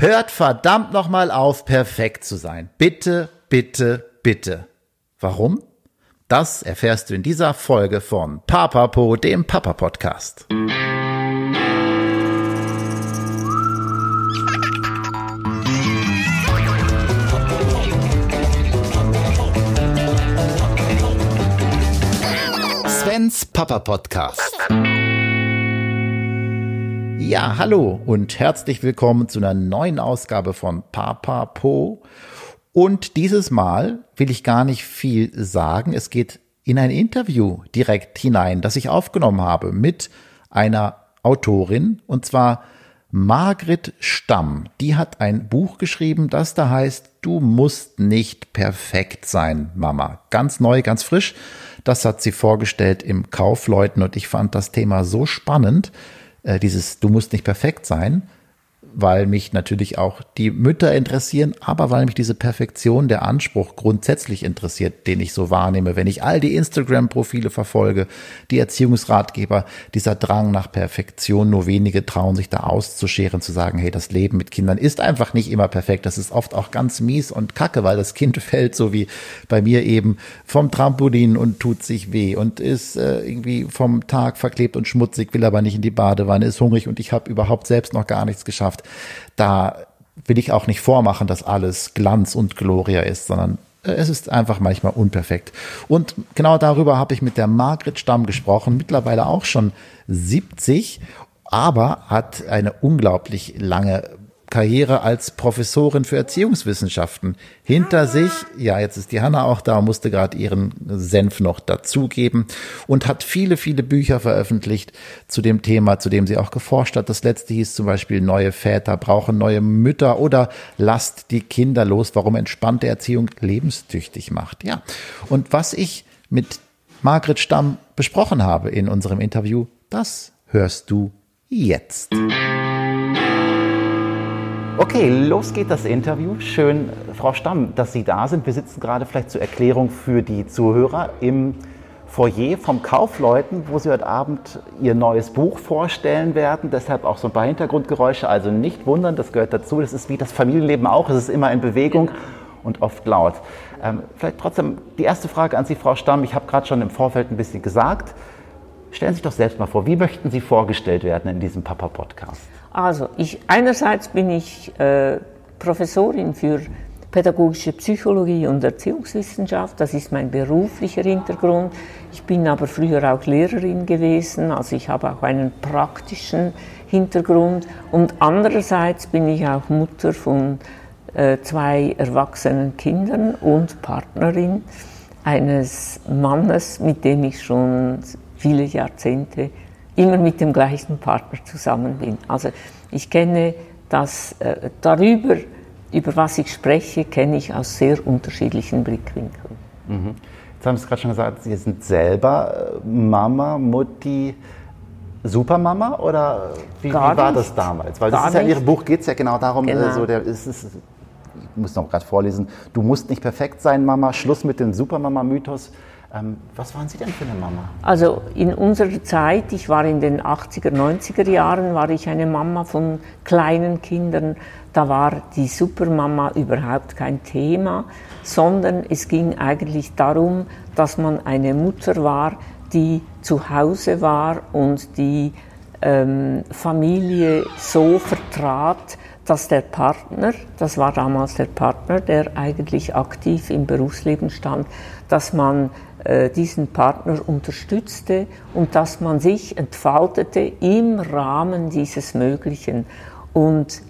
Hört verdammt nochmal auf, perfekt zu sein. Bitte, bitte, bitte. Warum? Das erfährst du in dieser Folge von Papapo, dem Papa Podcast. Svens Papa Podcast. Ja, hallo und herzlich willkommen zu einer neuen Ausgabe von Papa Po. Und dieses Mal will ich gar nicht viel sagen. Es geht in ein Interview direkt hinein, das ich aufgenommen habe mit einer Autorin und zwar Margret Stamm. Die hat ein Buch geschrieben, das da heißt, du musst nicht perfekt sein, Mama. Ganz neu, ganz frisch. Das hat sie vorgestellt im Kaufleuten und ich fand das Thema so spannend, äh, dieses Du musst nicht perfekt sein, weil mich natürlich auch die Mütter interessieren, aber weil mich diese Perfektion, der Anspruch grundsätzlich interessiert, den ich so wahrnehme, wenn ich all die Instagram-Profile verfolge, die Erziehungsratgeber, dieser Drang nach Perfektion, nur wenige trauen sich da auszuscheren, zu sagen, hey, das Leben mit Kindern ist einfach nicht immer perfekt, das ist oft auch ganz mies und kacke, weil das Kind fällt, so wie bei mir eben, vom Trampolin und tut sich weh und ist äh, irgendwie vom Tag verklebt und schmutzig, will aber nicht in die Badewanne, ist hungrig und ich habe überhaupt selbst noch gar nichts geschafft Gesellschaft. Da will ich auch nicht vormachen, dass alles Glanz und Gloria ist, sondern äh, es ist einfach manchmal unperfekt. Und genau darüber habe ich mit der Margret Stamm gesprochen, mittlerweile auch schon 70, aber hat eine unglaublich lange Karriere als Professorin für Erziehungswissenschaften hinter sich. Ja, jetzt ist die Hanna auch da, musste gerade ihren Senf noch dazugeben und hat viele, viele Bücher veröffentlicht zu dem Thema, zu dem sie auch geforscht hat. Das letzte hieß zum Beispiel Neue Väter brauchen neue Mütter oder Lasst die Kinder los, warum entspannte Erziehung lebenstüchtig macht. Ja, und was ich mit Margret Stamm besprochen habe in unserem Interview, das hörst du jetzt. Okay, los geht das Interview. Schön, Frau Stamm, dass Sie da sind. Wir sitzen gerade vielleicht zur Erklärung für die Zuhörer im Foyer vom Kaufleuten, wo Sie heute Abend Ihr neues Buch vorstellen werden. Deshalb auch so ein paar Hintergrundgeräusche. Also nicht wundern, das gehört dazu. Das ist wie das Familienleben auch. Es ist immer in Bewegung und oft laut. Ähm, vielleicht trotzdem die erste Frage an Sie, Frau Stamm. Ich habe gerade schon im Vorfeld ein bisschen gesagt. Stellen Sie sich doch selbst mal vor, wie möchten Sie vorgestellt werden in diesem Papa-Podcast? Also, ich, einerseits bin ich äh, Professorin für pädagogische Psychologie und Erziehungswissenschaft. Das ist mein beruflicher Hintergrund. Ich bin aber früher auch Lehrerin gewesen, also ich habe auch einen praktischen Hintergrund. Und andererseits bin ich auch Mutter von äh, zwei erwachsenen Kindern und Partnerin eines Mannes, mit dem ich schon viele Jahrzehnte immer mit dem gleichen Partner zusammen bin. Also ich kenne das äh, darüber, über was ich spreche, kenne ich aus sehr unterschiedlichen Blickwinkeln. Mhm. Jetzt haben Sie es gerade schon gesagt, Sie sind selber äh, Mama, Mutti, Supermama oder wie, wie war das damals? Weil das ist ja, in Ihrem Buch geht es ja genau darum, äh, genau. so der, ist, ist, ich muss noch gerade vorlesen, du musst nicht perfekt sein, Mama, Schluss mit dem Supermama-Mythos. Ähm, was waren Sie denn für eine Mama? Also in unserer Zeit, ich war in den 80er, 90er Jahren, war ich eine Mama von kleinen Kindern. Da war die Supermama überhaupt kein Thema, sondern es ging eigentlich darum, dass man eine Mutter war, die zu Hause war und die ähm, Familie so vertrat, dass der Partner, das war damals der Partner, der eigentlich aktiv im Berufsleben stand, dass man diesen Partner unterstützte und dass man sich entfaltete im Rahmen dieses Möglichen. Und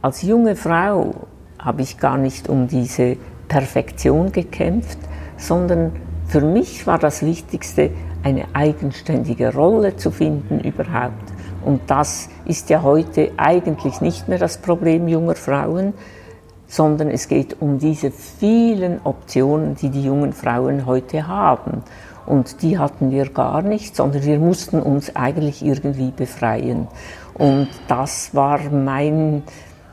als junge Frau habe ich gar nicht um diese Perfektion gekämpft, sondern für mich war das Wichtigste, eine eigenständige Rolle zu finden überhaupt. Und das ist ja heute eigentlich nicht mehr das Problem junger Frauen, sondern es geht um diese vielen Optionen, die die jungen Frauen heute haben. Und die hatten wir gar nicht, sondern wir mussten uns eigentlich irgendwie befreien. Und das war mein,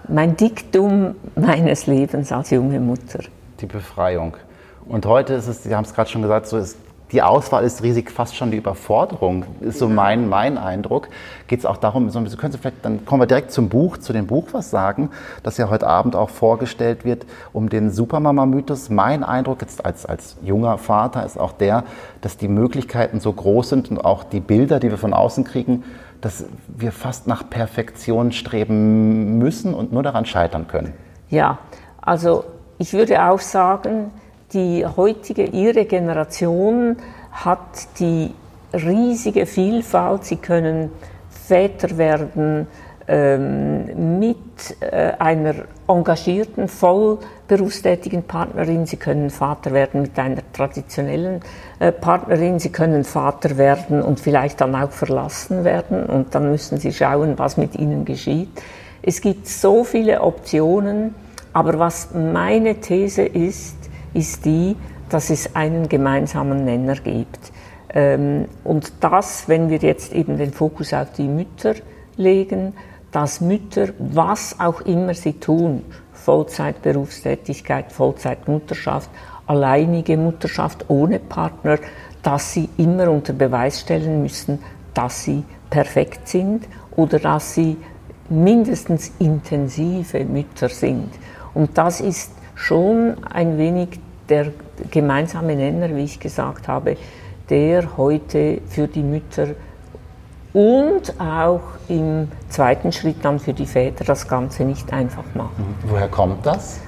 mein Diktum meines Lebens als junge Mutter. Die Befreiung. Und heute ist es, Sie haben es gerade schon gesagt, so ist die Auswahl ist riesig, fast schon die Überforderung, ist so mein, mein Eindruck. Geht es auch darum, so, können Sie vielleicht, dann kommen wir direkt zum Buch, zu dem Buch was sagen, das ja heute Abend auch vorgestellt wird, um den Supermama-Mythos. Mein Eindruck jetzt als, als junger Vater ist auch der, dass die Möglichkeiten so groß sind und auch die Bilder, die wir von außen kriegen, dass wir fast nach Perfektion streben müssen und nur daran scheitern können. Ja, also ich würde auch sagen, die heutige, ihre Generation hat die riesige Vielfalt. Sie können Väter werden ähm, mit äh, einer engagierten, voll berufstätigen Partnerin. Sie können Vater werden mit einer traditionellen äh, Partnerin. Sie können Vater werden und vielleicht dann auch verlassen werden. Und dann müssen Sie schauen, was mit ihnen geschieht. Es gibt so viele Optionen. Aber was meine These ist, ist die, dass es einen gemeinsamen Nenner gibt. Ähm, und das, wenn wir jetzt eben den Fokus auf die Mütter legen, dass Mütter, was auch immer sie tun, Vollzeitberufstätigkeit, Vollzeitmutterschaft, alleinige Mutterschaft ohne Partner, dass sie immer unter Beweis stellen müssen, dass sie perfekt sind oder dass sie mindestens intensive Mütter sind. Und das ist schon ein wenig der gemeinsame Nenner, wie ich gesagt habe, der heute für die Mütter und auch im zweiten Schritt dann für die Väter das Ganze nicht einfach macht. Mhm. Woher kommt das?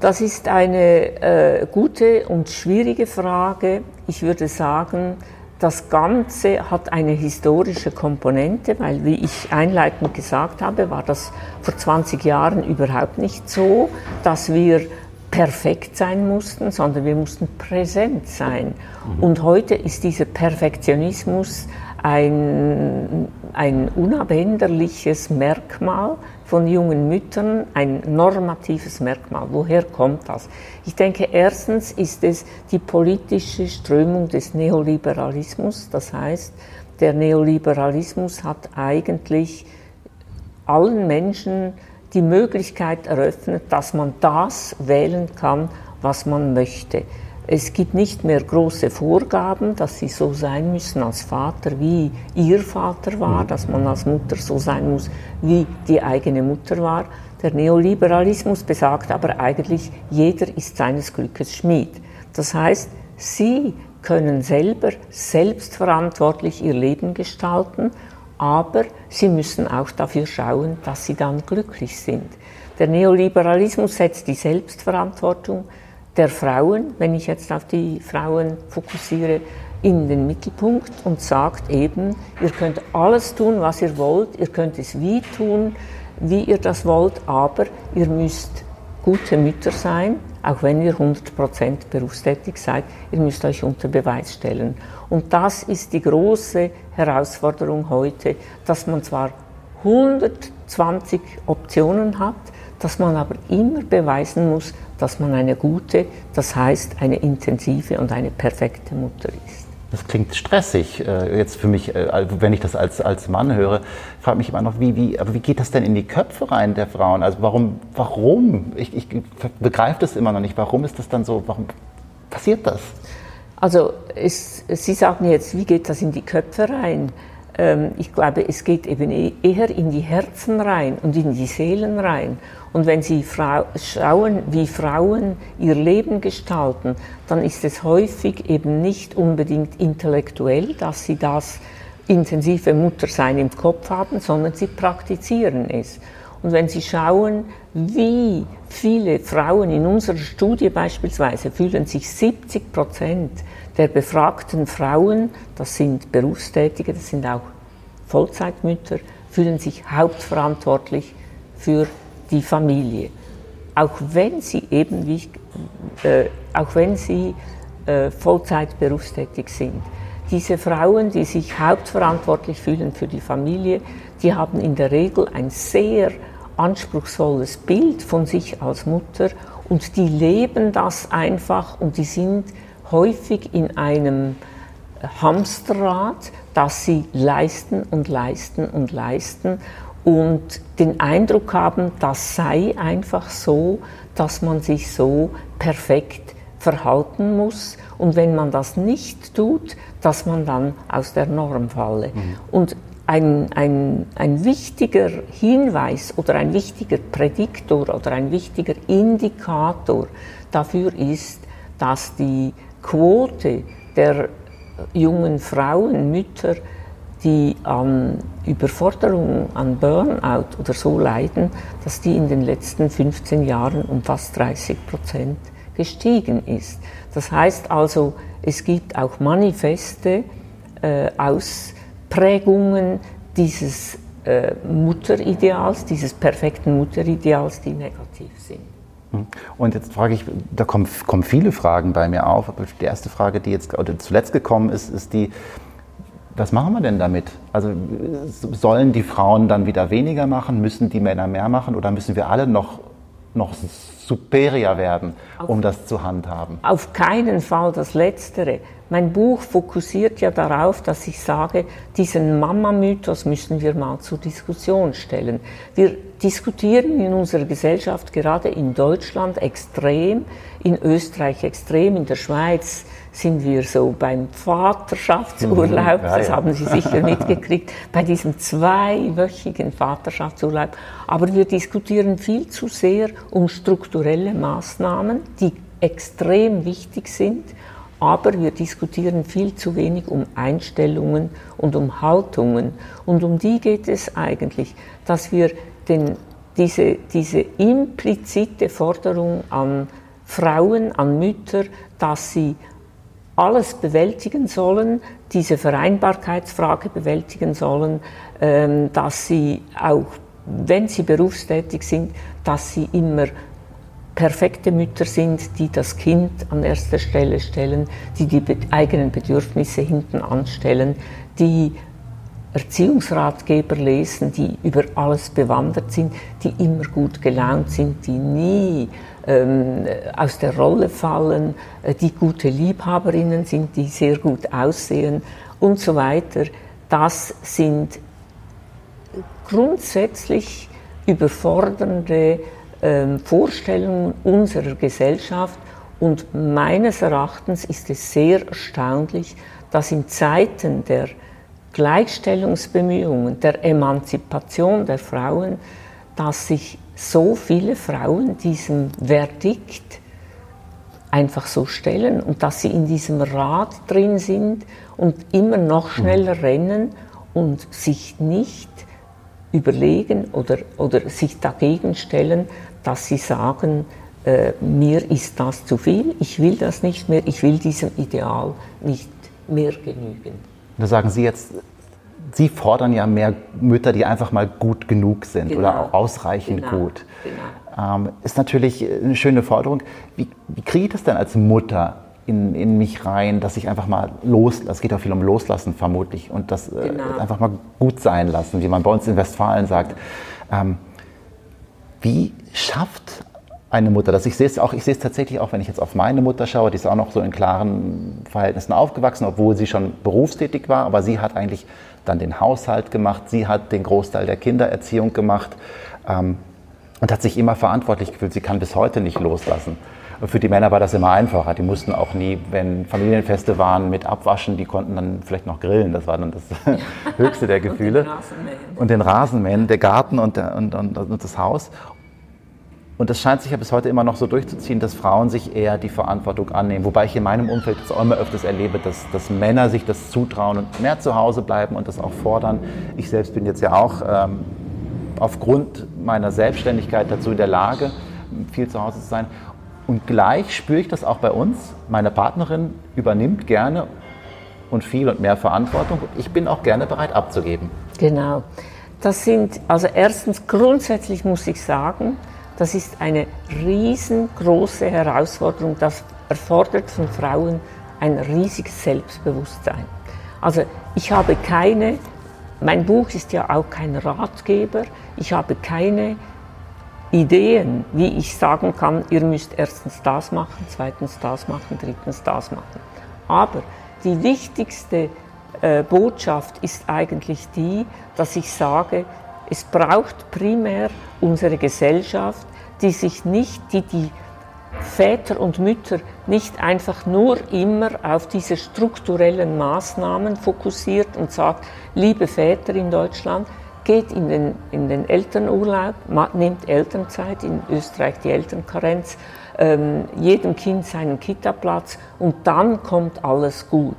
Das ist eine äh, gute und schwierige Frage. Ich würde sagen, das Ganze hat eine historische Komponente, weil, wie ich einleitend gesagt habe, war das vor 20 Jahren überhaupt nicht so, dass wir perfekt sein mussten, sondern wir mussten präsent sein. Mhm. Und heute ist dieser Perfektionismus ein, ein unabänderliches Merkmal von jungen Müttern, ein normatives Merkmal. Woher kommt das? Ich denke, erstens ist es die politische Strömung des Neoliberalismus. Das heißt, der Neoliberalismus hat eigentlich allen Menschen die Möglichkeit eröffnet, dass man das wählen kann, was man möchte. Es gibt nicht mehr große Vorgaben, dass sie so sein müssen als Vater, wie ihr Vater war, dass man als Mutter so sein muss, wie die eigene Mutter war. Der Neoliberalismus besagt aber eigentlich, jeder ist seines Glückes Schmied. Das heißt, sie können selber selbstverantwortlich ihr Leben gestalten, aber sie müssen auch dafür schauen, dass sie dann glücklich sind. Der Neoliberalismus setzt die Selbstverantwortung der Frauen, wenn ich jetzt auf die Frauen fokussiere, in den Mittelpunkt und sagt eben, ihr könnt alles tun, was ihr wollt, ihr könnt es wie tun, wie ihr das wollt, aber ihr müsst gute Mütter sein, auch wenn ihr 100% berufstätig seid, ihr müsst euch unter Beweis stellen. Und das ist die große Herausforderung heute, dass man zwar 120 Optionen hat, dass man aber immer beweisen muss, dass man eine gute, das heißt eine intensive und eine perfekte Mutter ist. Das klingt stressig äh, jetzt für mich, äh, wenn ich das als, als Mann höre. Frage mich immer noch, wie, wie, aber wie geht das denn in die Köpfe rein der Frauen? Also warum, warum? Ich, ich begreife das immer noch nicht. Warum ist das dann so? Warum passiert das? Also es, Sie sagen jetzt, wie geht das in die Köpfe rein? Ähm, ich glaube, es geht eben e-, eher in die Herzen rein und in die Seelen rein. Und wenn Sie schauen, wie Frauen ihr Leben gestalten, dann ist es häufig eben nicht unbedingt intellektuell, dass sie das intensive Muttersein im Kopf haben, sondern sie praktizieren es. Und wenn Sie schauen, wie viele Frauen in unserer Studie beispielsweise fühlen sich 70 Prozent der befragten Frauen, das sind Berufstätige, das sind auch Vollzeitmütter, fühlen sich hauptverantwortlich für die Familie. Auch wenn sie eben, wie äh, auch wenn sie äh, Vollzeit berufstätig sind. Diese Frauen, die sich hauptverantwortlich fühlen für die Familie, die haben in der Regel ein sehr anspruchsvolles Bild von sich als Mutter und die leben das einfach und die sind häufig in einem Hamsterrad, das sie leisten und leisten und leisten und den Eindruck haben, das sei einfach so, dass man sich so perfekt verhalten muss und wenn man das nicht tut, dass man dann aus der Norm falle. Mhm. Und ein, ein, ein wichtiger Hinweis oder ein wichtiger Prädiktor oder ein wichtiger Indikator dafür ist, dass die Quote der jungen Frauen, Mütter, die an Überforderung, an Burnout oder so leiden, dass die in den letzten 15 Jahren um fast 30 Prozent gestiegen ist. Das heißt also, es gibt auch manifeste äh, Ausprägungen dieses äh, Mutterideals, dieses perfekten Mutterideals, die negativ sind. Hm. Und jetzt frage ich, da kommen, kommen viele Fragen bei mir auf, aber die erste Frage, die jetzt oder zuletzt gekommen ist, ist die, was machen wir denn damit? Also sollen die Frauen dann wieder weniger machen, müssen die Männer mehr machen oder müssen wir alle noch, noch superior werden, um das zu handhaben? Auf keinen Fall das Letztere. Mein Buch fokussiert ja darauf, dass ich sage, diesen Mama-Mythos müssen wir mal zur Diskussion stellen. Wir diskutieren in unserer Gesellschaft gerade in Deutschland extrem, in Österreich extrem, in der Schweiz sind wir so beim Vaterschaftsurlaub, mhm. das haben Sie sicher mitgekriegt, bei diesem zweiwöchigen Vaterschaftsurlaub. Aber wir diskutieren viel zu sehr um strukturelle Maßnahmen, die extrem wichtig sind aber wir diskutieren viel zu wenig um Einstellungen und um Haltungen. Und um die geht es eigentlich, dass wir den, diese, diese implizite Forderung an Frauen, an Mütter, dass sie alles bewältigen sollen, diese Vereinbarkeitsfrage bewältigen sollen, ähm, dass sie auch, wenn sie berufstätig sind, dass sie immer perfekte Mütter sind, die das Kind an erster Stelle stellen, die die eigenen Bedürfnisse hinten anstellen, die Erziehungsratgeber lesen, die über alles bewandert sind, die immer gut gelaunt sind, die nie ähm, aus der Rolle fallen, äh, die gute Liebhaberinnen sind, die sehr gut aussehen und so weiter. Das sind grundsätzlich überfordernde ähm, Vorstellungen unserer Gesellschaft. Und meines Erachtens ist es sehr erstaunlich, dass in Zeiten der Gleichstellungsbemühungen, der Emanzipation der Frauen, dass sich so viele Frauen diesem Verdikt einfach so stellen und dass sie in diesem Rad drin sind und immer noch schneller mhm. rennen und sich nicht überlegen oder, oder sich dagegen stellen, dass sie sagen, äh, mir ist das zu viel, ich will das nicht mehr, ich will diesem Ideal nicht mehr genügen. Da sagen Sie jetzt, Sie fordern ja mehr Mütter, die einfach mal gut genug sind genau. oder ausreichend genau. gut. Genau. Ähm, ist natürlich eine schöne Forderung. Wie, wie kriege ich das denn als Mutter in, in mich rein, dass ich einfach mal loslasse? Es geht auch viel um Loslassen vermutlich und das äh, genau. einfach mal gut sein lassen, wie man bei uns in Westfalen sagt. Ähm, wie schafft eine Mutter das? Ich sehe es auch, ich sehe es tatsächlich auch, wenn ich jetzt auf meine Mutter schaue, die ist auch noch so in klaren Verhältnissen aufgewachsen, obwohl sie schon berufstätig war, aber sie hat eigentlich dann den Haushalt gemacht, sie hat den Großteil der Kindererziehung gemacht ähm, und hat sich immer verantwortlich gefühlt. Sie kann bis heute nicht loslassen. Für die Männer war das immer einfacher. Die mussten auch nie, wenn Familienfeste waren, mit abwaschen. Die konnten dann vielleicht noch grillen. Das war dann das höchste der Gefühle. und den Rasenmähen. der Garten und, der, und, und, und das Haus. Und das scheint sich ja bis heute immer noch so durchzuziehen, dass Frauen sich eher die Verantwortung annehmen. Wobei ich in meinem Umfeld jetzt auch immer öfters erlebe, dass, dass Männer sich das zutrauen und mehr zu Hause bleiben und das auch fordern. Ich selbst bin jetzt ja auch ähm, aufgrund meiner Selbstständigkeit dazu in der Lage, viel zu Hause zu sein. Und gleich spüre ich das auch bei uns. Meine Partnerin übernimmt gerne und viel und mehr Verantwortung. Ich bin auch gerne bereit abzugeben. Genau. Das sind, also erstens grundsätzlich muss ich sagen, das ist eine riesengroße Herausforderung. Das erfordert von Frauen ein riesiges Selbstbewusstsein. Also ich habe keine, mein Buch ist ja auch kein Ratgeber, ich habe keine Ideen, wie ich sagen kann, ihr müsst erstens das machen, zweitens das machen, drittens das machen. Aber die wichtigste äh, Botschaft ist eigentlich die, dass ich sage, es braucht primär unsere Gesellschaft, die sich nicht, die die Väter und Mütter nicht einfach nur immer auf diese strukturellen Maßnahmen fokussiert und sagt, liebe Väter in Deutschland, geht in den, in den Elternurlaub, nimmt Elternzeit, in Österreich die Elternkarenz, ähm, jedem Kind seinen Kita-Platz und dann kommt alles gut.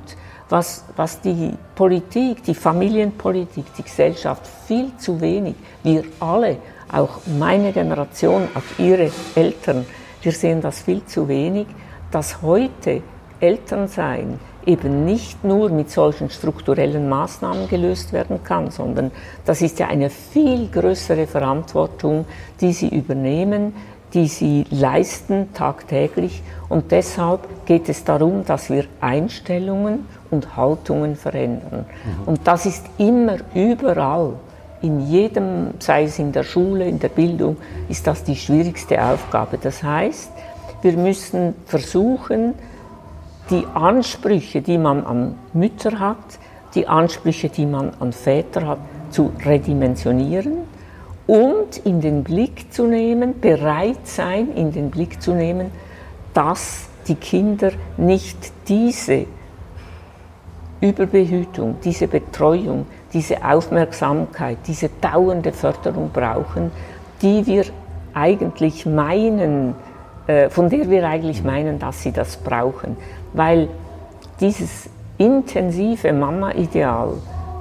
Was, was die Politik, die Familienpolitik, die Gesellschaft viel zu wenig, wir alle, auch meine Generation, auch ihre Eltern, wir sehen das viel zu wenig, dass heute Elternsein eben nicht nur mit solchen strukturellen Maßnahmen gelöst werden kann, sondern das ist ja eine viel größere Verantwortung, die sie übernehmen, die sie leisten tagtäglich. Und deshalb geht es darum, dass wir Einstellungen und Haltungen verändern. Mhm. Und das ist immer überall in jedem, sei es in der Schule, in der Bildung, ist das die schwierigste Aufgabe. Das heißt, wir müssen versuchen, die Ansprüche, die man an Mütter hat, die Ansprüche, die man an Väter hat, zu redimensionieren und in den Blick zu nehmen, bereit sein, in den Blick zu nehmen, dass die Kinder nicht diese Überbehütung, diese Betreuung, diese Aufmerksamkeit, diese dauernde Förderung brauchen, die wir eigentlich meinen, äh, von der wir eigentlich meinen, dass sie das brauchen. Weil dieses intensive Mama-Ideal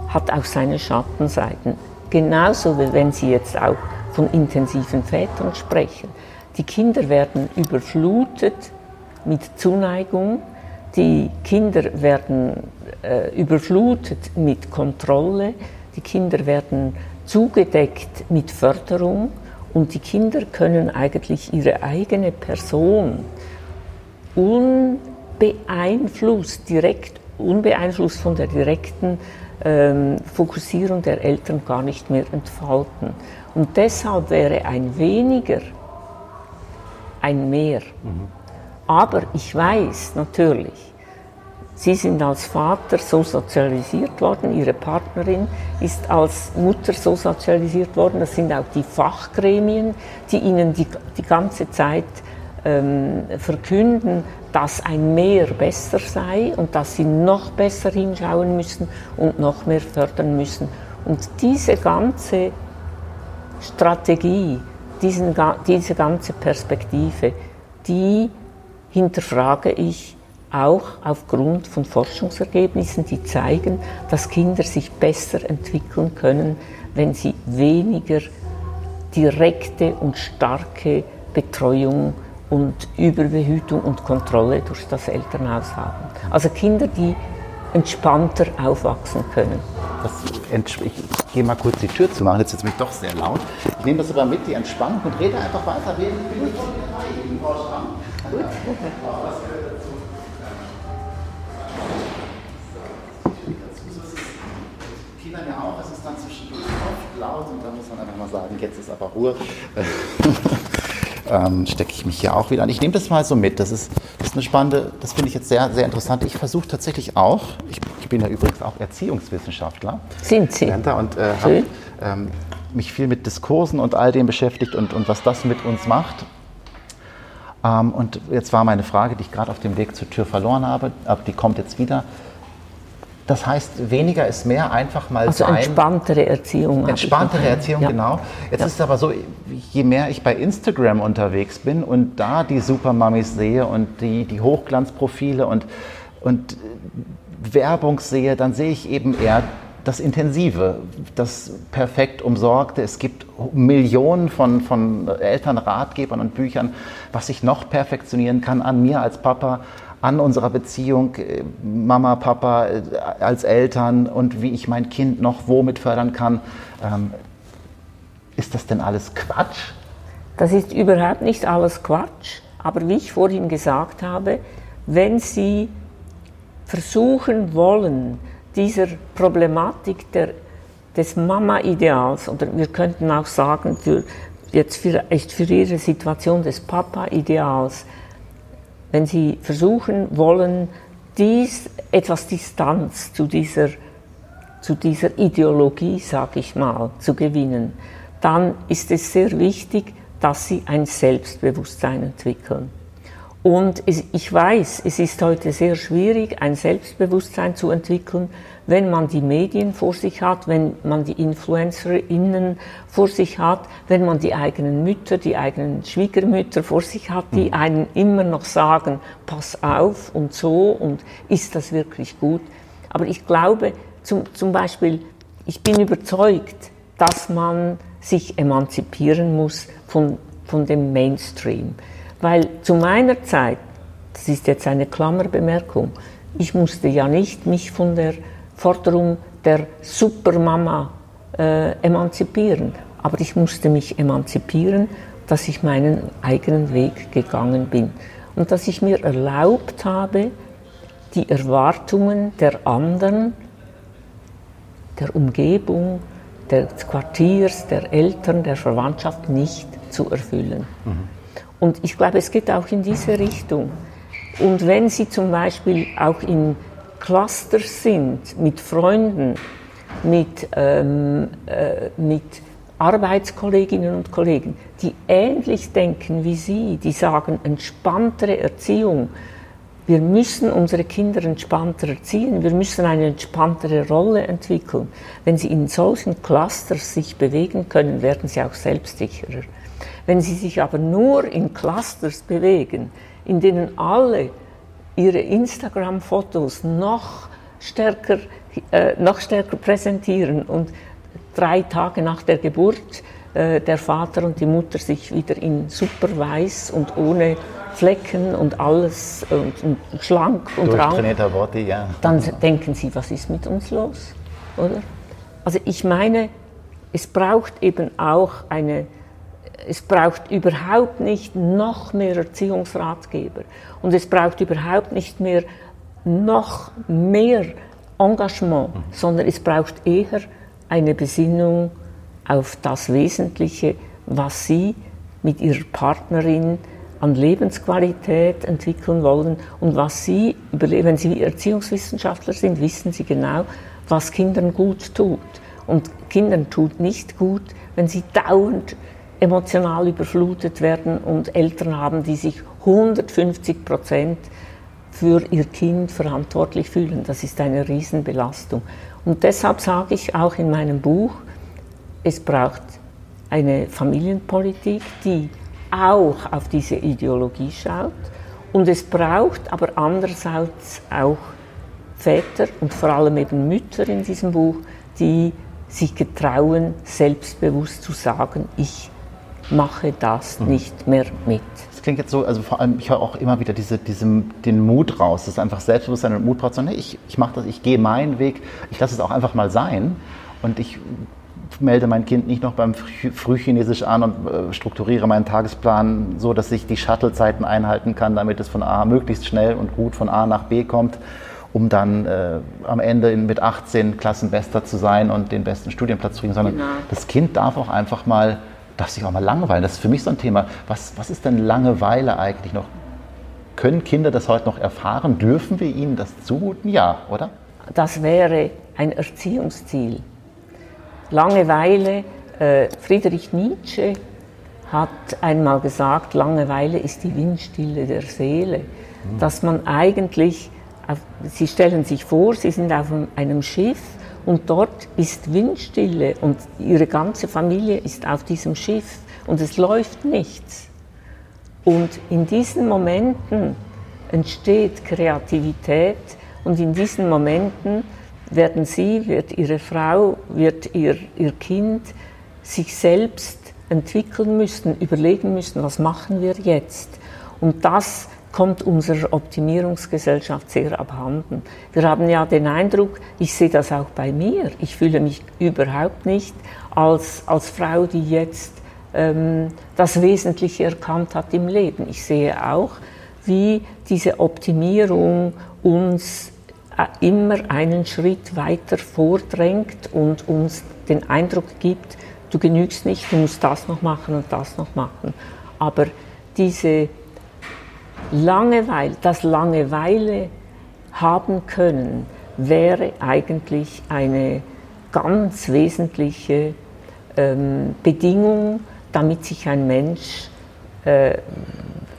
hat auch seine Schattenseiten. Genauso wie wenn Sie jetzt auch von intensiven Vätern sprechen. Die Kinder werden überflutet mit Zuneigung, die Kinder werden äh, überflutet mit Kontrolle, die Kinder werden zugedeckt mit Förderung und die Kinder können eigentlich ihre eigene Person unbeeinflusst, direkt unbeeinflusst von der direkten ähm, Fokussierung der Eltern gar nicht mehr entfalten. Und deshalb wäre ein weniger ein mehr. Mhm. Aber ich weiß natürlich, Sie sind als Vater so sozialisiert worden, Ihre Partnerin ist als Mutter so sozialisiert worden. Das sind auch die Fachgremien, die Ihnen die, die ganze Zeit ähm, verkünden, dass ein Mehr besser sei und dass Sie noch besser hinschauen müssen und noch mehr fördern müssen. Und diese ganze Strategie, diesen, diese ganze Perspektive, die hinterfrage ich auch aufgrund von Forschungsergebnissen, die zeigen, dass Kinder sich besser entwickeln können, wenn sie weniger direkte und starke Betreuung und Überbehütung und Kontrolle durch das Elternhaus haben. Also Kinder, die entspannter aufwachsen können. Das, ich gehe mal kurz die Tür zu machen, jetzt ist es mich doch sehr laut. Ich nehme das aber mit, die Entspannung, und rede einfach weiter. Reden. Gut. Kindern ja auch, es ist dann zwischendurch oft laut und da muss man einfach mal sagen, jetzt ist aber Ruhe. Ähm, stecke ich mich hier auch wieder an. Ich nehme das mal so mit. Das ist, das ist eine spannende, das finde ich jetzt sehr, sehr interessant. Ich versuche tatsächlich auch, ich, ich, bin ja übrigens auch Erziehungswissenschaftler. Sind Sie? Und äh, habe ähm, mich viel mit Diskursen und all dem beschäftigt und, und was das mit uns macht. Ähm, und jetzt war meine Frage, die ich gerade auf dem Weg zur Tür verloren habe, aber die kommt jetzt wieder. Das heißt, weniger ist mehr, einfach mal also sein. entspanntere Erziehung. Entspanntere Erziehung, ja. genau. Jetzt ja. ist es aber so, je mehr ich bei Instagram unterwegs bin und da die Supermummies sehe und die, die Hochglanzprofile und, und Werbung sehe, dann sehe ich eben eher das Intensive, das perfekt umsorgte. Es gibt Millionen von, von Elternratgebern und Büchern, was ich noch perfektionieren kann an mir als Papa, an unserer Beziehung äh, Mama, Papa äh, als Eltern und wie ich mein Kind noch womit fördern kann. Ähm, ist das denn alles Quatsch? Das ist überhaupt nicht alles Quatsch, aber wie ich vorhin gesagt habe, wenn Sie versuchen wollen, dieser Problematik der, des Mama-Ideals, oder wir könnten auch sagen, für, jetzt vielleicht für Ihre Situation des Papa-Ideals, wenn Sie versuchen wollen, dies, etwas Distanz zu dieser, zu dieser Ideologie, sage ich mal, zu gewinnen, dann ist es sehr wichtig, dass Sie ein Selbstbewusstsein entwickeln. Und es, ich weiß, es ist heute sehr schwierig, ein Selbstbewusstsein zu entwickeln, wenn man die Medien vor sich hat, wenn man die InfluencerInnen vor sich hat, wenn man die eigenen Mütter, die eigenen Schwiegermütter vor sich hat, die mhm. einen immer noch sagen, pass auf und so und ist das wirklich gut. Aber ich glaube, zum, zum Beispiel, ich bin überzeugt, dass man sich emanzipieren muss von, von dem Mainstream. Weil zu meiner Zeit, das ist jetzt eine Klammerbemerkung, ich musste ja nicht mich von der Forderung der Supermama äh, emanzipieren, aber ich musste mich emanzipieren, dass ich meinen eigenen Weg gegangen bin und dass ich mir erlaubt habe, die Erwartungen der anderen, der Umgebung, des Quartiers, der Eltern, der Verwandtschaft nicht zu erfüllen. Mhm. Und ich glaube, es geht auch in diese Richtung. Und wenn Sie zum Beispiel auch in Clusters sind, mit Freunden, mit, ähm, äh, mit Arbeitskolleginnen und Kollegen, die ähnlich denken wie Sie, die sagen, entspanntere Erziehung, wir müssen unsere Kinder entspannter erziehen, wir müssen eine entspanntere Rolle entwickeln. Wenn sie in solchen Clusters sich bewegen können, werden sie auch selbstsicherer. Wenn sie sich aber nur in Clusters bewegen, in denen alle ihre Instagram-Fotos noch stärker, äh, noch stärker präsentieren und drei Tage nach der Geburt äh, der Vater und die Mutter sich wieder in super weiß und ohne Flecken und alles und, und schlank und rank, Body, ja. dann denken sie, was ist mit uns los? Oder? Also ich meine, es braucht eben auch eine es braucht überhaupt nicht noch mehr Erziehungsratgeber und es braucht überhaupt nicht mehr noch mehr Engagement, mhm. sondern es braucht eher eine Besinnung auf das Wesentliche, was Sie mit Ihrer Partnerin an Lebensqualität entwickeln wollen und was Sie, wenn Sie Erziehungswissenschaftler sind, wissen Sie genau, was Kindern gut tut. Und Kindern tut nicht gut, wenn sie dauernd emotional überflutet werden und Eltern haben, die sich 150 Prozent für ihr Kind verantwortlich fühlen. Das ist eine Riesenbelastung. Und deshalb sage ich auch in meinem Buch, es braucht eine Familienpolitik, die auch auf diese Ideologie schaut. Und es braucht aber andererseits auch Väter und vor allem eben Mütter in diesem Buch, die sich getrauen, selbstbewusst zu sagen, ich mache das mhm. nicht mehr mit. Das klingt jetzt so, also vor allem, ich höre auch immer wieder diese, diesem, den Mut raus, dass einfach Selbstbewusstsein und Mut braucht, sondern ich, ich mache das, ich gehe meinen Weg, ich lasse es auch einfach mal sein und ich melde mein Kind nicht noch beim Frühchinesisch an und äh, strukturiere meinen Tagesplan so, dass ich die Shuttle-Zeiten einhalten kann, damit es von A möglichst schnell und gut von A nach B kommt, um dann äh, am Ende in, mit 18 Klassenbester zu sein und den besten Studienplatz zu kriegen, sondern genau. das Kind darf auch einfach mal darf sich auch mal langweilen. Das ist für mich so ein Thema. Was, was ist denn Langeweile eigentlich noch? Können Kinder das heute noch erfahren? Dürfen wir ihnen das zumuten? Ja, oder? Das wäre ein Erziehungsziel. Langeweile, äh, Friedrich Nietzsche hat einmal gesagt, Langeweile ist die Windstille der Seele. Mhm. Dass man eigentlich, auf, Sie stellen sich vor, Sie sind auf einem Schiff und dort ist Windstille und ihre ganze Familie ist auf diesem Schiff und es läuft nichts. Und in diesen Momenten entsteht Kreativität und in diesen Momenten werden sie, wird ihre Frau, wird ihr, ihr Kind sich selbst entwickeln müssen, überlegen müssen, was machen wir jetzt. Und das kommt unserer Optimierungsgesellschaft sehr abhanden. Wir haben ja den Eindruck, ich sehe das auch bei mir, ich fühle mich überhaupt nicht als, als Frau, die jetzt ähm, das Wesentliche erkannt hat im Leben. Ich sehe auch, wie diese Optimierung uns äh, immer einen Schritt weiter vordrängt und uns den Eindruck gibt, du genügst nicht, du musst das noch machen und das noch machen. Aber diese Langeweile, das Langeweile haben können, wäre eigentlich eine ganz wesentliche ähm, Bedingung, damit sich ein Mensch äh,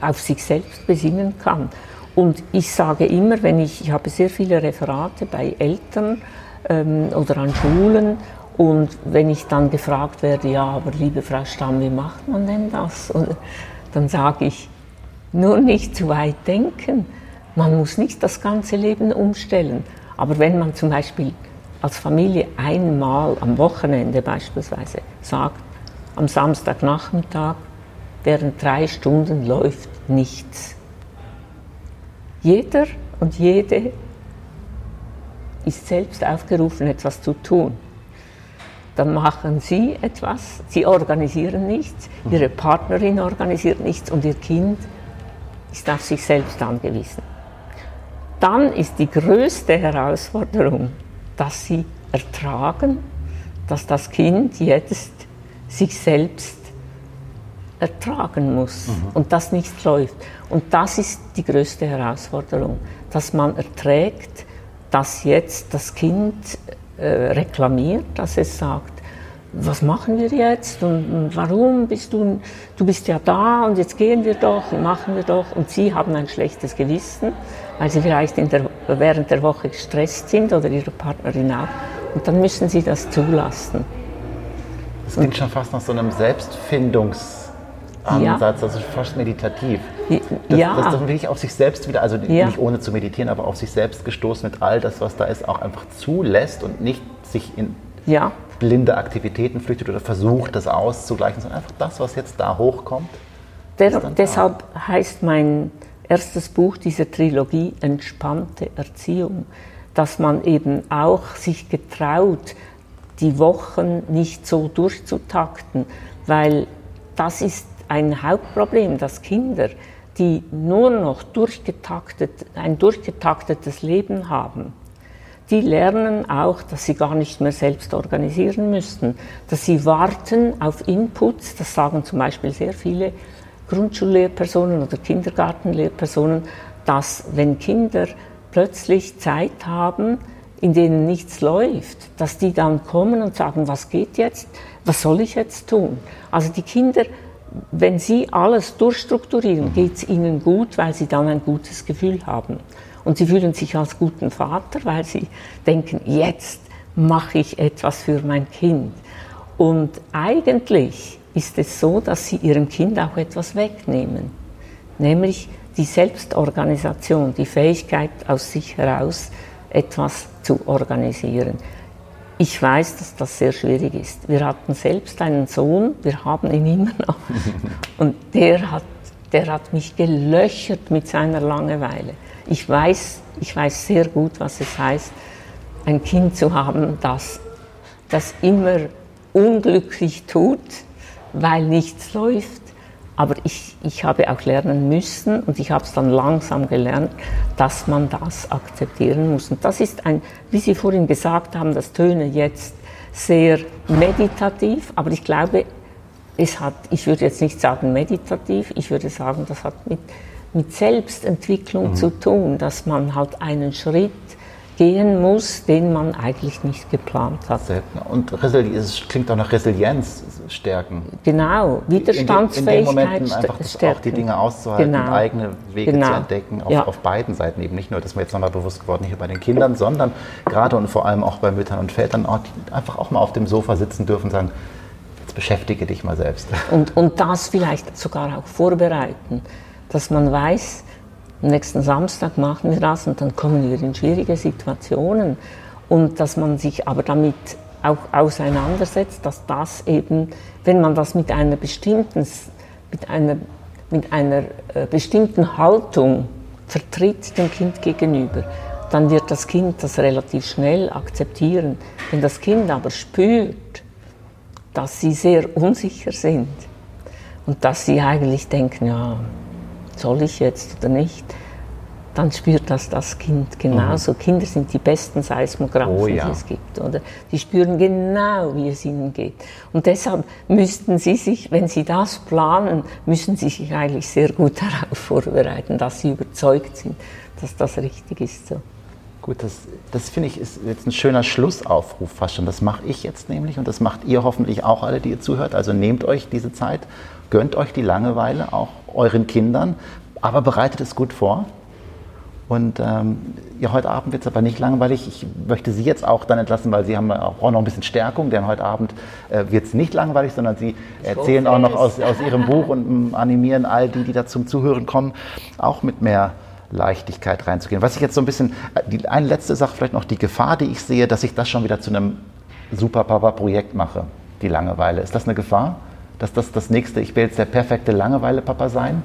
auf sich selbst besinnen kann. Und ich sage immer, wenn ich, ich habe sehr viele Referate bei Eltern ähm, oder an Schulen und wenn ich dann gefragt werde, ja, aber liebe Frau Stamm, wie macht man denn das? Und dann sage ich, nur nicht zu weit denken. Man muss nicht das ganze Leben umstellen. Aber wenn man zum Beispiel als Familie einmal am Wochenende beispielsweise sagt, am Samstagnachmittag während drei Stunden läuft nichts. Jeder und jede ist selbst aufgerufen, etwas zu tun. Dann machen Sie etwas, Sie organisieren nichts, Ihre Partnerin organisiert nichts und Ihr Kind ist auf sich selbst angewiesen. Dann ist die größte Herausforderung, dass Sie ertragen, dass das Kind jetzt sich selbst ertragen muss mhm. und das nicht läuft. Und das ist die größte Herausforderung, dass man erträgt, dass jetzt das Kind äh, reklamiert, dass es sagt, was machen wir jetzt und, und, warum bist du, du bist ja da und jetzt gehen wir doch und machen wir doch und sie haben ein schlechtes Gewissen, weil sie vielleicht der, während der Woche gestresst sind oder ihre Partnerin auch und dann müssen sie das zulassen. Das klingt schon fast nach so einem Selbstfindungs- Ansatz, ja. ist fast meditativ. Das, ja. das ist doch wirklich auf sich selbst wieder, also ja. nicht ohne zu meditieren, aber auf sich selbst gestoßen mit all das, was da ist, auch einfach zulässt und nicht sich in ja. Blinde Aktivitäten flüchtet oder versucht, das auszugleichen, sondern einfach das, was jetzt da hochkommt. Der, deshalb da. heißt mein erstes Buch dieser Trilogie Entspannte Erziehung, dass man eben auch sich getraut, die Wochen nicht so durchzutakten, weil das ist ein Hauptproblem, dass Kinder, die nur noch durchgetaktet, ein durchgetaktetes Leben haben, die lernen auch, dass sie gar nicht mehr selbst organisieren müssen, dass sie warten auf Inputs, das sagen zum Beispiel sehr viele Grundschullehrpersonen oder Kindergartenlehrpersonen, dass wenn Kinder plötzlich Zeit haben, in denen nichts läuft, dass die dann kommen und sagen, was geht jetzt, was soll ich jetzt tun? Also die Kinder wenn Sie alles durchstrukturieren, mhm. geht es Ihnen gut, weil Sie dann ein gutes Gefühl haben. Und Sie fühlen sich als guten Vater, weil Sie denken, jetzt mache ich etwas für mein Kind. Und eigentlich ist es so, dass Sie Ihrem Kind auch etwas wegnehmen, nämlich die Selbstorganisation, die Fähigkeit aus sich heraus etwas zu organisieren. Ich weiß, dass das sehr schwierig ist. Wir hatten selbst einen Sohn, wir haben ihn immer noch. Und der hat, der hat mich gelöchert mit seiner Langeweile. Ich weiß, ich weiß sehr gut, was es heißt, ein Kind zu haben, das, das immer unglücklich tut, weil nichts läuft aber ich, ich habe auch lernen müssen und ich habe es dann langsam gelernt, dass man das akzeptieren muss. Und das ist ein, wie Sie vorhin gesagt haben, das Töne jetzt sehr meditativ, aber ich glaube, es hat, ich würde jetzt nicht sagen meditativ, ich würde sagen, das hat mit, mit Selbstentwicklung mhm. zu tun, dass man halt einen Schritt gehen muss, den man eigentlich nicht geplant hat. Selten. Und es klingt auch nach Resilienz stärken. Genau, Widerstandsfähigkeit in, den, in den Momenten einfach das, auch die Dinge auszuhalten, genau. eigene Wege genau. zu entdecken, auf, ja. auf, beiden Seiten eben. Nicht nur, das ist mir jetzt nochmal bewusst geworden, nicht nur bei den Kindern, sondern gerade und vor allem auch bei Müttern und Vätern auch, einfach auch mal auf dem Sofa sitzen dürfen und sagen, jetzt beschäftige dich mal selbst. Und, und das vielleicht sogar auch vorbereiten, dass man weiß, nächsten Samstag machen wir das und dann kommen wir in schwierige Situationen. Und dass man sich aber damit auch auseinandersetzt, dass das eben, wenn man das mit einer bestimmten, mit einer, mit einer äh, bestimmten Haltung vertritt dem Kind gegenüber, dann wird das Kind das relativ schnell akzeptieren. Wenn das Kind aber spürt, dass sie sehr unsicher sind und dass sie eigentlich denken, ja, soll ich jetzt oder nicht, dann spürt das das Kind genauso. Mhm. Kinder sind die besten Seismographen, oh, ja. die es gibt. Oder? Die spüren genau, wie es ihnen geht. Und deshalb müssten sie sich, wenn sie das planen, müssen sie sich eigentlich sehr gut darauf vorbereiten, dass sie überzeugt sind, dass das richtig ist. So. Gut, das, das finde ich ist jetzt ein schöner Schlussaufruf fast schon. Das mache ich jetzt nämlich und das macht ihr hoffentlich auch alle, die ihr zuhört. Also nehmt euch diese Zeit, gönnt euch die Langeweile, auch euren Kindern, aber bereitet es gut vor. Und ähm, ja, heute Abend wird es aber nicht langweilig. Ich möchte Sie jetzt auch dann entlassen, weil Sie haben auch noch ein bisschen Stärkung, denn heute Abend äh, wird es nicht langweilig, sondern Sie erzählen auch noch aus, aus Ihrem Buch und ähm, animieren all die, die da zum Zuhören kommen, auch mit mehr Leichtigkeit reinzugehen. Was ich jetzt so ein bisschen, äh, die, eine letzte Sache vielleicht noch, die Gefahr, die ich sehe, dass ich das schon wieder zu einem Super-Papa-Projekt mache, die Langeweile. Ist das eine Gefahr? Dass das das nächste, ich will jetzt der perfekte Langeweile-Papa sein?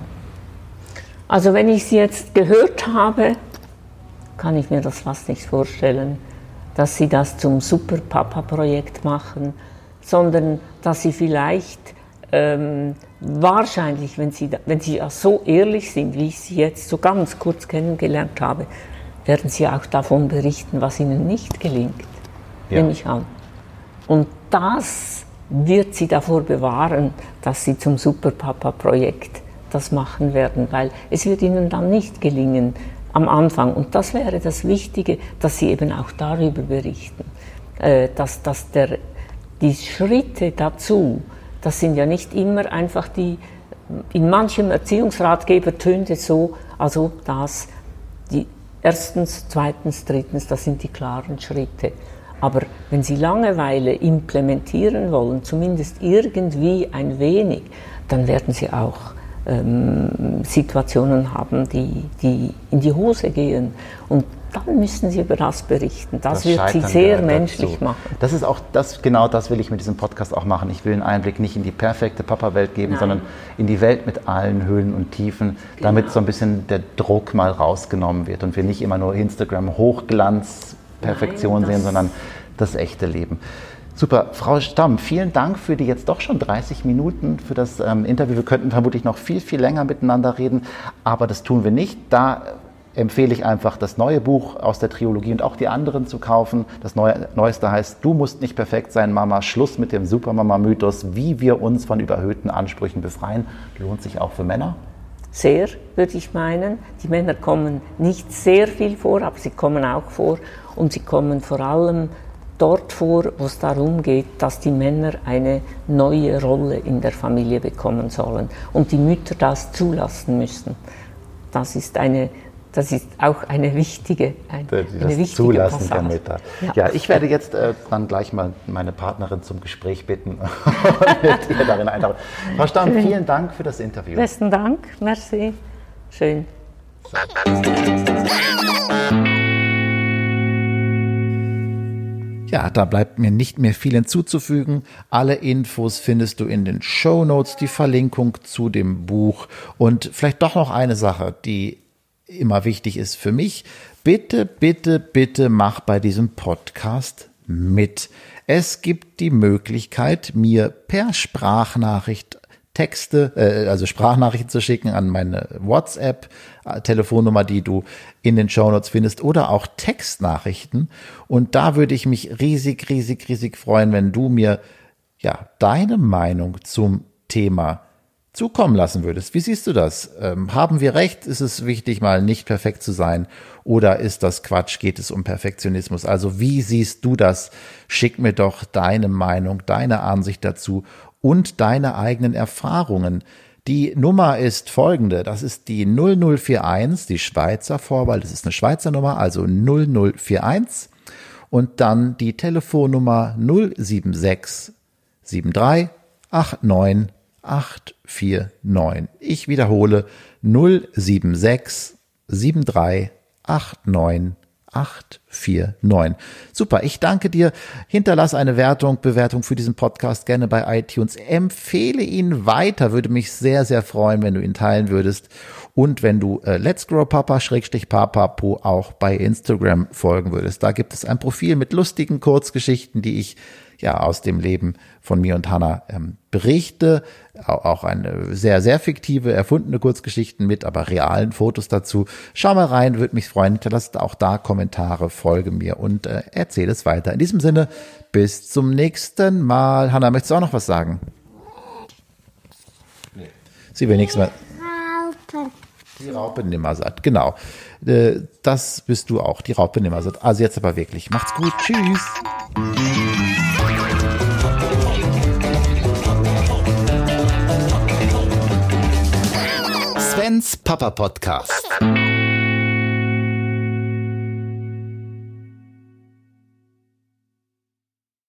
Also wenn ich Sie jetzt gehört habe, kann ich mir das fast nicht vorstellen, dass Sie das zum Super-Papa-Projekt machen, sondern dass Sie vielleicht ähm, wahrscheinlich, wenn Sie, wenn Sie so ehrlich sind, wie ich Sie jetzt so ganz kurz kennengelernt habe, werden Sie auch davon berichten, was Ihnen nicht gelingt, ja. nehme ich an. Und das wird Sie davor bewahren, dass Sie zum Super-Papa-Projekt das machen werden, weil es wird ihnen dann nicht gelingen am Anfang. Und das wäre das Wichtige, dass sie eben auch darüber berichten, äh, dass, dass der, die Schritte dazu, das sind ja nicht immer einfach die, in manchem Erziehungsratgeber tönt es so, als ob das die erstens, zweitens, drittens, das sind die klaren Schritte. Aber wenn Sie Langeweile implementieren wollen, zumindest irgendwie ein wenig, dann werden Sie auch ähm, Situationen haben, die, die in die Hose gehen. Und dann müssen Sie über das berichten. Das, das wird Sie sehr menschlich dazu. machen. Das ist auch das, genau das will ich mit diesem Podcast auch machen. Ich will einen Einblick nicht in die perfekte Papa-Welt geben, Nein. sondern in die Welt mit allen Höhen und Tiefen, genau. damit so ein bisschen der Druck mal rausgenommen wird und wir nicht immer nur Instagram Hochglanz Perfektion sehen, sondern das echte Leben. Super. Frau Stamm, vielen Dank für die jetzt doch schon 30 Minuten für das ähm, Interview. Wir könnten vermutlich noch viel, viel länger miteinander reden, aber das tun wir nicht. Da empfehle ich einfach, das neue Buch aus der Triologie und auch die anderen zu kaufen. Das neue, Neueste heißt Du musst nicht perfekt sein, Mama. Schluss mit dem Supermama-Mythos, wie wir uns von überhöhten Ansprüchen befreien. Lohnt sich auch für Männer? Sehr, würde ich meinen. Die Männer kommen nicht sehr viel vor, aber sie kommen auch vor. Und sie kommen vor allem dort vor, wo es darum geht, dass die Männer eine neue Rolle in der Familie bekommen sollen und die Mütter das zulassen müssen. Das ist eine das ist auch eine wichtige, ein, das eine wichtige Zulassen Passage. der Mütter. Ja. ja, ich werde jetzt äh, dann gleich mal meine Partnerin zum Gespräch bitten und mit ihr darin eintauchen. Frau Stamm, vielen Dank für das Interview. Besten Dank, merci. Schön. Ja, da bleibt mir nicht mehr viel hinzuzufügen. Alle Infos findest du in den Show Notes, die Verlinkung zu dem Buch und vielleicht doch noch eine Sache, die immer wichtig ist für mich. Bitte, bitte, bitte mach bei diesem Podcast mit. Es gibt die Möglichkeit, mir per Sprachnachricht Texte, äh, also Sprachnachrichten zu schicken an meine WhatsApp-Telefonnummer, die du in den Show Notes findest, oder auch Textnachrichten. Und da würde ich mich riesig, riesig, riesig freuen, wenn du mir ja deine Meinung zum Thema zukommen lassen würdest. Wie siehst du das? Ähm, haben wir recht? Ist es wichtig, mal nicht perfekt zu sein? Oder ist das Quatsch? Geht es um Perfektionismus? Also wie siehst du das? Schick mir doch deine Meinung, deine Ansicht dazu und deine eigenen Erfahrungen. Die Nummer ist folgende. Das ist die 0041, die Schweizer Vorwahl. Das ist eine Schweizer Nummer, also 0041. Und dann die Telefonnummer 076 73 89 849. Ich wiederhole 076 73 89 849. Super, ich danke dir. Hinterlass eine Wertung, Bewertung für diesen Podcast gerne bei iTunes. Empfehle ihn weiter, würde mich sehr, sehr freuen, wenn du ihn teilen würdest. Und wenn du äh, Let's Grow Papa Schrägstrich Papapo auch bei Instagram folgen würdest. Da gibt es ein Profil mit lustigen Kurzgeschichten, die ich ja aus dem Leben von mir und Hannah ähm, berichte. Auch eine sehr, sehr fiktive, erfundene Kurzgeschichten mit, aber realen Fotos dazu. Schau mal rein, würde mich freuen. Hinterlasst auch da Kommentare, folge mir und äh, erzähle es weiter. In diesem Sinne, bis zum nächsten Mal. Hannah, möchtest du auch noch was sagen? Nee. Sie will nichts mehr. Die Raupe Nimmersatt, genau. Äh, das bist du auch, die Raupe Nimmersatt. Also jetzt aber wirklich. Macht's gut. Tschüss. Papa Podcast.